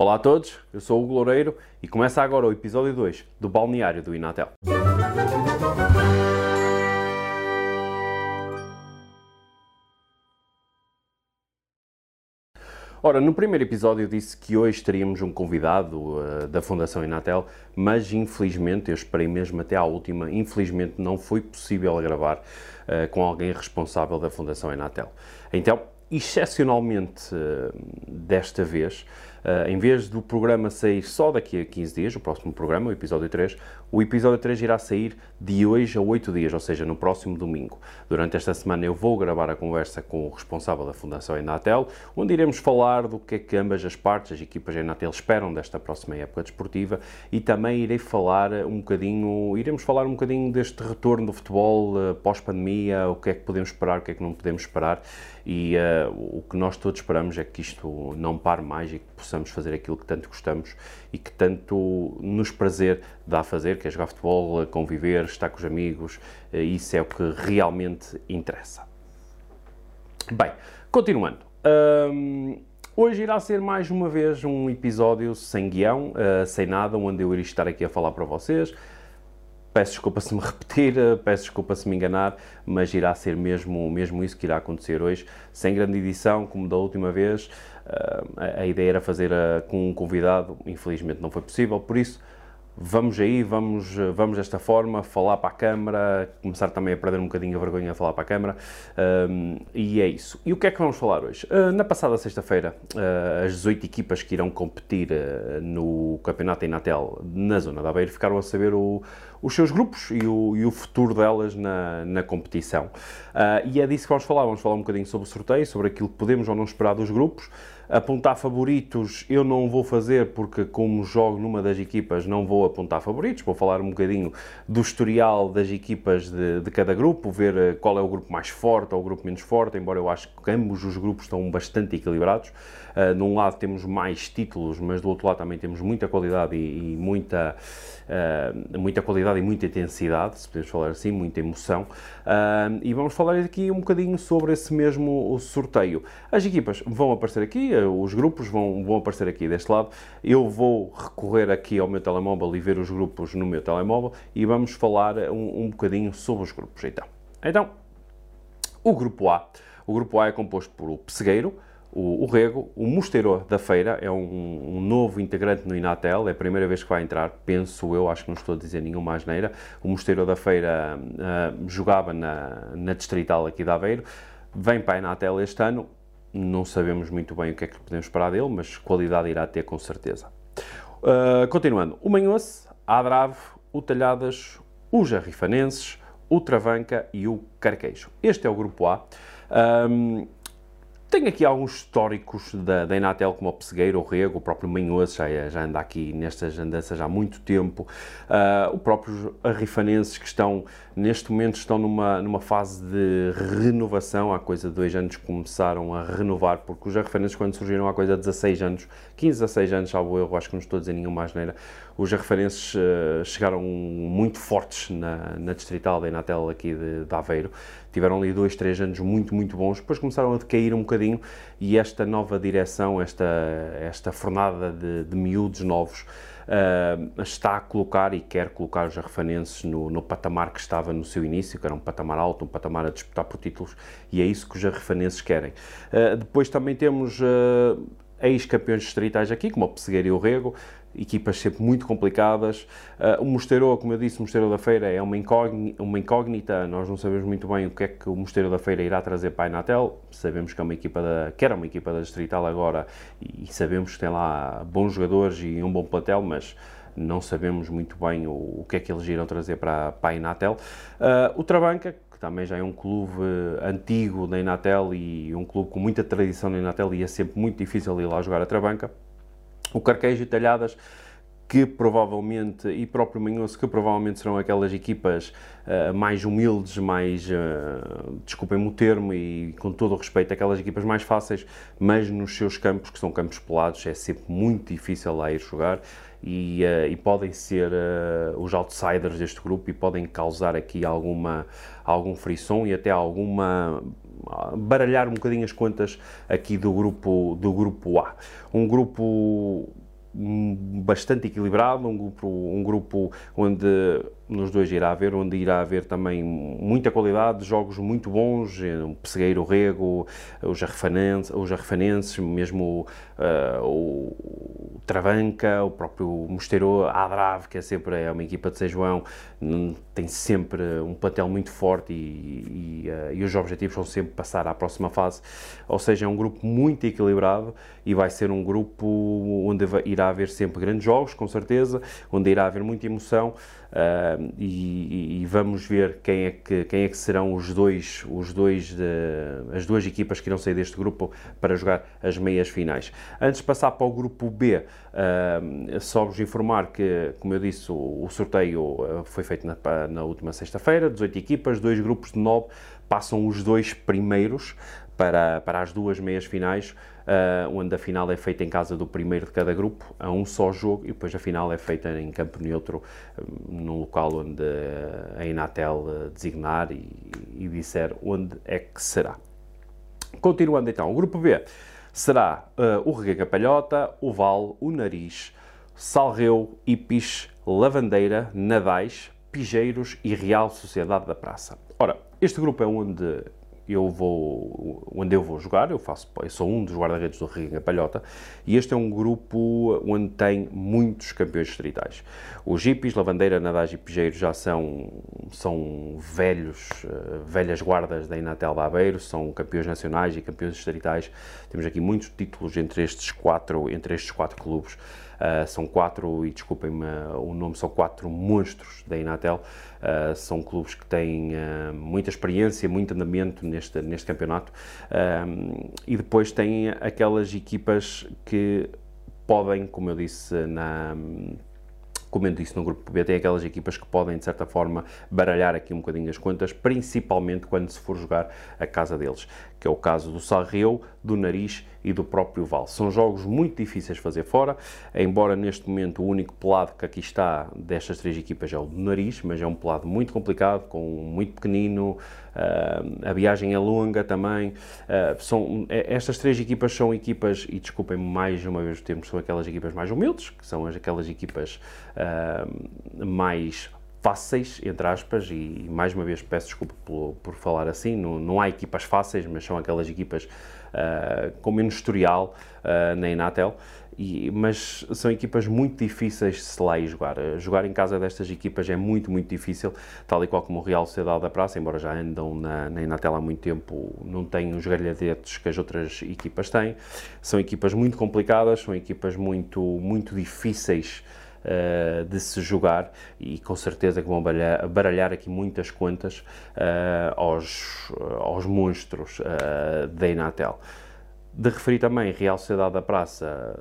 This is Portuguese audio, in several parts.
Olá a todos, eu sou o Hugo Loureiro e começa agora o episódio 2 do Balneário do Inatel. Ora, no primeiro episódio eu disse que hoje teríamos um convidado uh, da Fundação Inatel, mas infelizmente, eu esperei mesmo até à última, infelizmente não foi possível gravar uh, com alguém responsável da Fundação Inatel. Então, excepcionalmente uh, desta vez, Uh, em vez do programa sair só daqui a 15 dias, o próximo programa, o episódio 3, o episódio 3 irá sair de hoje a 8 dias, ou seja, no próximo domingo. Durante esta semana eu vou gravar a conversa com o responsável da Fundação Enatel, onde iremos falar do que é que ambas as partes, as equipas Enatel, esperam desta próxima época desportiva e também irei falar um bocadinho, iremos falar um bocadinho deste retorno do futebol uh, pós-pandemia, o que é que podemos esperar, o que é que não podemos esperar e uh, o que nós todos esperamos é que isto não pare mais e que possamos fazer aquilo que tanto gostamos e que tanto nos prazer dá a fazer, que é jogar futebol, conviver, estar com os amigos, uh, isso é o que realmente interessa. Bem, continuando. Um, hoje irá ser mais uma vez um episódio sem guião, uh, sem nada, onde eu irei estar aqui a falar para vocês Peço desculpa se me repetir, peço desculpa se me enganar, mas irá ser mesmo, mesmo isso que irá acontecer hoje, sem grande edição, como da última vez. Uh, a, ideia era fazer uh, com um convidado, infelizmente não foi possível, por isso vamos aí, vamos, vamos desta forma, falar para a Câmara, começar também a perder um bocadinho a vergonha a falar para a Câmara, um, e é isso. E o que é que vamos falar hoje? Uh, na passada sexta-feira, uh, as 18 equipas que irão competir uh, no Campeonato Inatel na zona da Aveiro ficaram a saber o, os seus grupos e o, e o futuro delas na, na competição. e é disso que vamos falar, vamos falar um bocadinho sobre o sorteio, sobre aquilo que podemos ou não esperar dos grupos, Apontar favoritos eu não vou fazer porque, como jogo numa das equipas, não vou apontar favoritos. Vou falar um bocadinho do historial das equipas de, de cada grupo, ver eh, qual é o grupo mais forte ou o grupo menos forte, embora eu acho que ambos os grupos estão bastante equilibrados. Uh, num lado temos mais títulos, mas do outro lado também temos muita qualidade e, e muita, uh, muita qualidade e muita intensidade, se podemos falar assim, muita emoção. Uh, e vamos falar aqui um bocadinho sobre esse mesmo sorteio. As equipas vão aparecer aqui, os grupos vão, vão aparecer aqui deste lado. Eu vou recorrer aqui ao meu telemóvel e ver os grupos no meu telemóvel e vamos falar um, um bocadinho sobre os grupos então. Então, o grupo A. O grupo A é composto por o Pessegueiro, o, o Rego, o Mosteiro da Feira, é um, um, novo integrante no Inatel, é a primeira vez que vai entrar, penso eu, acho que não estou a dizer nenhuma asneira. O Mosteiro da Feira uh, jogava na, na Distrital aqui de Aveiro, vem para a Inatel este ano, não sabemos muito bem o que é que podemos esperar dele, mas qualidade irá ter com certeza. Uh, continuando, o Manhoce, a Adrave, o Talhadas, o Jarrifanenses, o Travanca e o Carqueixo. Este é o grupo A. Um, tenho aqui alguns históricos da, da Enatel, como o Pessegueiro, o Rego, o próprio Manhoso, já, já anda aqui nestas andanças há muito tempo. Uh, o próprio Arrifanenses, que estão, neste momento, estão numa, numa fase de renovação. Há coisa de dois anos começaram a renovar, porque os Arrifanenses, quando surgiram há coisa de 16 anos, 15, 16 anos, salvo eu, acho que não estou a dizer nenhuma asneira, os Arrifanenses uh, chegaram muito fortes na, na distrital da Enatel aqui de, de Aveiro tiveram ali dois, três anos muito, muito bons, depois começaram a decair um bocadinho e esta nova direção, esta, esta fornada de, de miúdos novos, uh, está a colocar e quer colocar os arrefanenses no, no, patamar que estava no seu início, que era um patamar alto, um patamar a disputar por títulos, e é isso que os arrefanenses querem. Uh, depois também temos uh, ex-campeões distritais aqui, como o Pessegueiro e o Rego, equipas sempre muito complicadas. Uh, o Mosteiro, como eu disse, o Mosteiro da Feira é uma incógnita, uma incógnita, nós não sabemos muito bem o que é que o Mosteiro da Feira irá trazer para a Inatel, sabemos que é uma equipa da, que era uma equipa da Distrital agora e, sabemos que tem lá bons jogadores e um bom plantel, mas não sabemos muito bem o, o que é que eles irão trazer para, para a Inatel. Uh, o Travanca, que também já é um clube antigo da Inatel e um clube com muita tradição na Inatel e é sempre muito difícil ir lá jogar a Travanca o Carquejo e Talhadas, que provavelmente, e próprio Manhoso, que provavelmente serão aquelas equipas uh, mais humildes, mais, uh, desculpem-me o termo, e com todo o respeito, aquelas equipas mais fáceis, mas nos seus campos, que são campos pelados, é sempre muito difícil lá ir jogar. E, uh, e podem ser os outsiders deste grupo e podem causar aqui alguma, algum frisson e até alguma baralhar um bocadinho as contas aqui do grupo, do grupo A. Um grupo bastante equilibrado, um grupo, um grupo onde nos dois irá haver, onde irá haver também muita qualidade, jogos muito bons, eh, o Pessegueiro Rego, os Arrefanenses, os Arrefanenses mesmo uh, o Travanca, o próprio Mosteiro, a Adrave, que é sempre é uma equipa de São João, tem sempre um plantel muito forte e, e, uh, e os objetivos são sempre passar à próxima fase, ou seja, é um grupo muito equilibrado e vai ser um grupo onde irá haver sempre grandes jogos, com certeza, onde irá haver muita emoção, e, e, vamos ver quem é que, quem é que serão os dois, os dois de, as duas equipas que irão sair deste grupo para jogar as meias finais. Antes de passar para o grupo B, uh, só vos informar que, como eu disse, o, o sorteio ah, foi feito na, na última sexta-feira, 18 equipas, dois grupos de 9, passam os dois primeiros para, para as duas meias finais uh, onde a final é feita em casa do primeiro de cada grupo, a um só jogo, e depois a final é feita em campo neutro, um, num local onde a Inatel uh, designar e, e disser onde é que será. Continuando então, o grupo B será uh, o Reguega Palhota, o Val, o Nariz, Salreu, Ipis, Lavandeira, Nadais, Pigeiros e Real Sociedade da Praça. Ora, este grupo é onde eu vou, onde eu vou jogar, eu faço, eu sou um dos guarda-redes do Reguinga Palhota, e este é um grupo onde tem muitos campeões distritais. Os Jipis, Lavandeira, Nadage e Pijeiro já são, são velhos, uh, velhas guardas da Inatel de Aveiro, são campeões nacionais e campeões distritais. Temos aqui muitos títulos entre estes quatro, entre estes quatro clubes. Uh, são quatro, e desculpem-me o nome, são quatro monstros da Inatel. Uh, são clubes que têm uh, muita experiência, muito andamento neste, neste campeonato. e depois têm aquelas equipas que podem, como eu disse na como eu disse no grupo B, tem aquelas equipas que podem, de certa forma, baralhar aqui um bocadinho as contas, principalmente quando se for jogar a casa deles que é o caso do Sarreu, do Nariz e do próprio Val. São jogos muito difíceis de fazer fora, embora neste momento o único pelado que aqui está destas três equipas é o do Nariz, mas é um pelado muito complicado, com muito pequenino, uh, a viagem é longa também. Uh, são, é, estas três equipas são equipas, e desculpem mais uma vez o termo, são aquelas equipas mais humildes, que são aquelas equipas uh, mais fáceis, entre aspas, e mais uma vez peço desculpa por, por falar assim, não, não, há equipas fáceis, mas são aquelas equipas uh, com menos historial uh, na Inatel, e, mas são equipas muito difíceis de se lá ir jogar. Jogar em casa destas equipas é muito, muito difícil, tal e qual como o Real Sociedade da Praça, embora já andam na, na Inatel há muito tempo, não têm os galhadetes que as outras equipas têm. São equipas muito complicadas, são equipas muito, muito difíceis uh, de se jogar e com certeza que vão baralhar, baralhar aqui muitas contas uh, aos, aos monstros uh, da Inatel. De referir também Real Sociedade da Praça,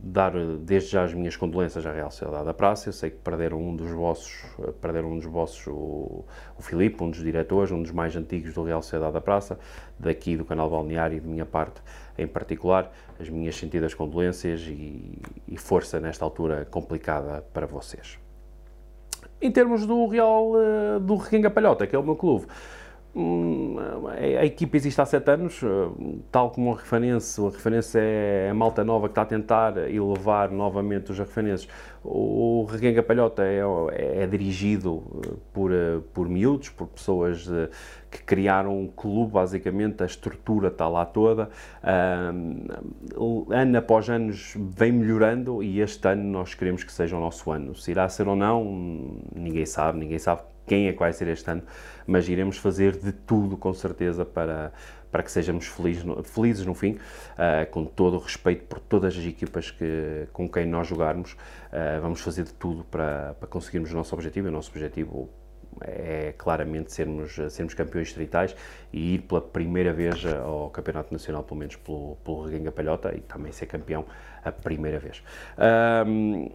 dar desde já as minhas condolências à Real Sociedade da Praça. Eu sei que perderam um dos vossos, perderam um dos vossos, o, o Filipe, um dos diretores, um dos mais antigos do Real Sociedade da Praça, daqui do canal Balneário e de minha parte em particular, as minhas sentidas condolências e, e força nesta altura complicada para vocês. Em termos do Real eh, do Requenga Palhota, que é o meu clube, a equipa existe há sete anos, eh, tal como o Refanense. O Refanense é a malta nova que está a tentar elevar novamente os refanenses. O Reguenga Palhota é, é, é, dirigido eh, por, por miúdos, por pessoas que criaram um clube, basicamente, a estrutura está lá toda. ano após ano vem melhorando e este ano nós queremos que seja o nosso ano. Se irá ser ou não, ninguém sabe, ninguém sabe quem é que vai ser este ano, mas iremos fazer de tudo, com certeza, para, para que sejamos felizes no, felizes no fim, uh, com todo o respeito por todas as equipas que, com quem nós jogarmos. Uh, vamos fazer de tudo para, para conseguirmos o nosso objetivo. O nosso objetivo é claramente sermos, sermos campeões distritais e ir pela primeira vez ao Campeonato Nacional, pelo menos pelo, pelo Reguenga Palhota, e também ser campeão a primeira vez. Um,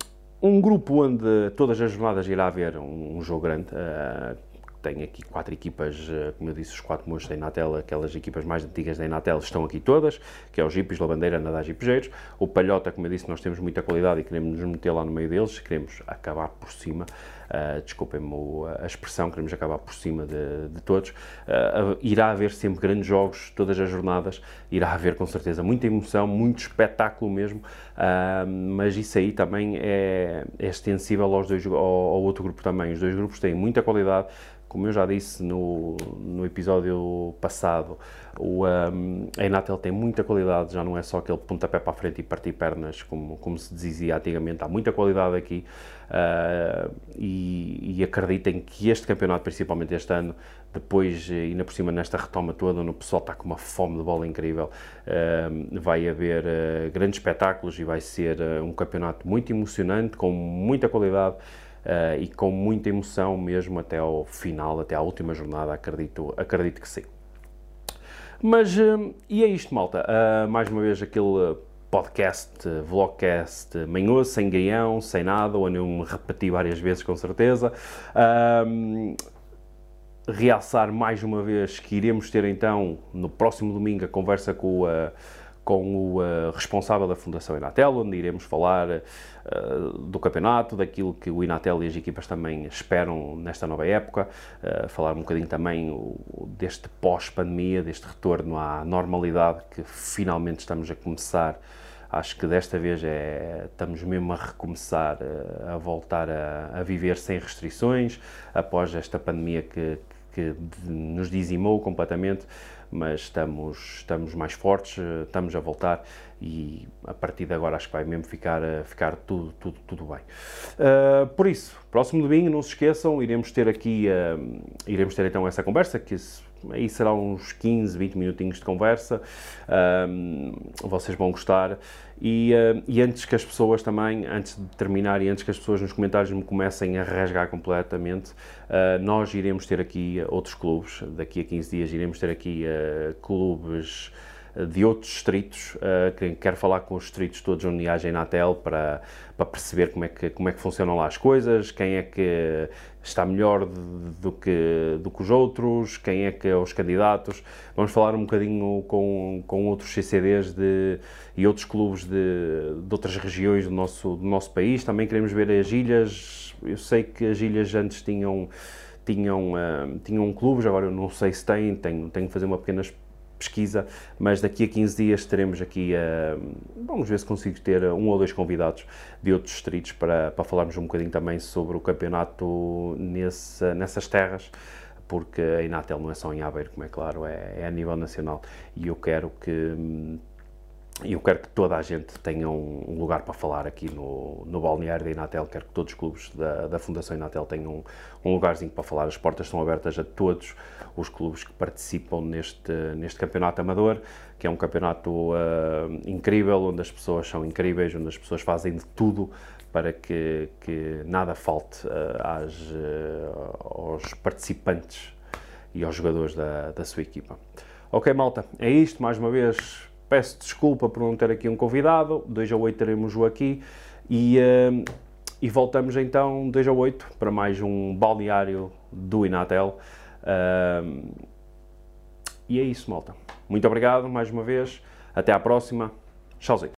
um grupo onde todas as jornadas irá haver um, jogo grande. Uh, tem aqui quatro equipas, eh, como eu disse, os quatro monstros da Inatel, aquelas equipas mais antigas da Inatel estão aqui todas, que é o Jipis, Lavandeira, Nadage e Pejeiros. O Palhota, como eu disse, nós temos muita qualidade e queremos nos meter lá no meio deles, queremos acabar por cima. uh, desculpem-me a expressão, queremos acabar por cima de, de todos. Uh, irá haver sempre grandes jogos, todas as jornadas, irá haver com certeza muita emoção, muito espetáculo mesmo, uh, mas isso aí também é, é extensível aos dois, ao, ao outro grupo também. Os dois grupos têm muita qualidade, como eu já disse no, no episódio passado, o, um, a Enatel tem muita qualidade, já não é só aquele pontapé para a frente e partir pernas, como, como se dizia antigamente, há muita qualidade aqui uh, e, e, acreditem que este campeonato, principalmente este ano, depois, ainda por cima nesta retoma toda, onde o pessoal está com uma fome de bola incrível, uh, vai haver uh, grandes espetáculos e vai ser um campeonato muito emocionante, com muita qualidade, uh, e com muita emoção mesmo até ao final, até à última jornada, acredito, acredito que sim. Mas, uh, e é isto, malta. Uh, mais uma vez aquele podcast, vlogcast manhoso, sem guião, sem nada, onde eu me repeti várias vezes com certeza. realçar mais uma vez que iremos ter então no próximo domingo a conversa com o com o uh, responsável da Fundação Inatel, onde iremos falar uh, do campeonato, daquilo que o Inatel e as equipas também esperam nesta nova época, uh, falar um bocadinho também o, deste pós-pandemia, deste retorno à normalidade que finalmente estamos a começar. Acho que desta vez é, estamos mesmo a recomeçar a voltar a, a viver sem restrições após esta pandemia que, que nos dizimou completamente mas estamos, estamos mais fortes, eh, estamos a voltar e a partir de agora acho que vai mesmo ficar, eh, ficar tudo, tudo, tudo bem. Uh, por isso, próximo domingo, não se esqueçam, iremos ter aqui, uh, iremos ter então essa conversa, que aí será uns 15, 20 minutinhos de conversa, uh, vocês vão gostar. E, uh, e, antes que as pessoas também, antes de terminar e antes que as pessoas nos comentários me comecem a rasgar completamente, uh, nós iremos ter aqui outros clubes, daqui a 15 dias iremos ter aqui uh, clubes de outros distritos, uh, quero falar com os distritos todos onde a Inatel para, para perceber como é, que, como é que funcionam lá as coisas, quem é que está melhor do que, do que os outros, quem é que é os candidatos. Vamos falar um bocadinho com, com outros CCDs de, e outros clubes de, de outras regiões do nosso, do nosso país. Também queremos ver as ilhas. Eu sei que as ilhas antes tinham tinham, uh, tinham clubes, agora eu não sei se têm, tenho, tenho que fazer uma pequena pesquisa, mas daqui a 15 dias teremos aqui, uh, vamos ver se consigo ter um ou dois convidados de outros distritos para, para falarmos um bocadinho também sobre o campeonato nesse, nessas terras, porque a Inatel não é só em Aveiro, como é claro, é, é a nível nacional, e eu quero que e eu quero que toda a gente tenha um lugar para falar aqui no, no balneário da Inatel, quero que todos os clubes da, da Fundação Inatel tenham um, um lugarzinho para falar. As portas estão abertas a todos os clubes que participam neste, neste campeonato amador, que é um campeonato uh, incrível, onde as pessoas são incríveis, onde as pessoas fazem de tudo para que, que nada falte uh, às, uh, aos participantes e aos jogadores da, da sua equipa. Ok, malta, é isto, mais uma vez Peço desculpa por não ter aqui um convidado, 2 a 8 teremos o aqui e, uh, e voltamos então 2 a 8 para mais um balneário do Inatel. Uh, e é isso, malta. Muito obrigado mais uma vez. Até à próxima. Tchauzinho.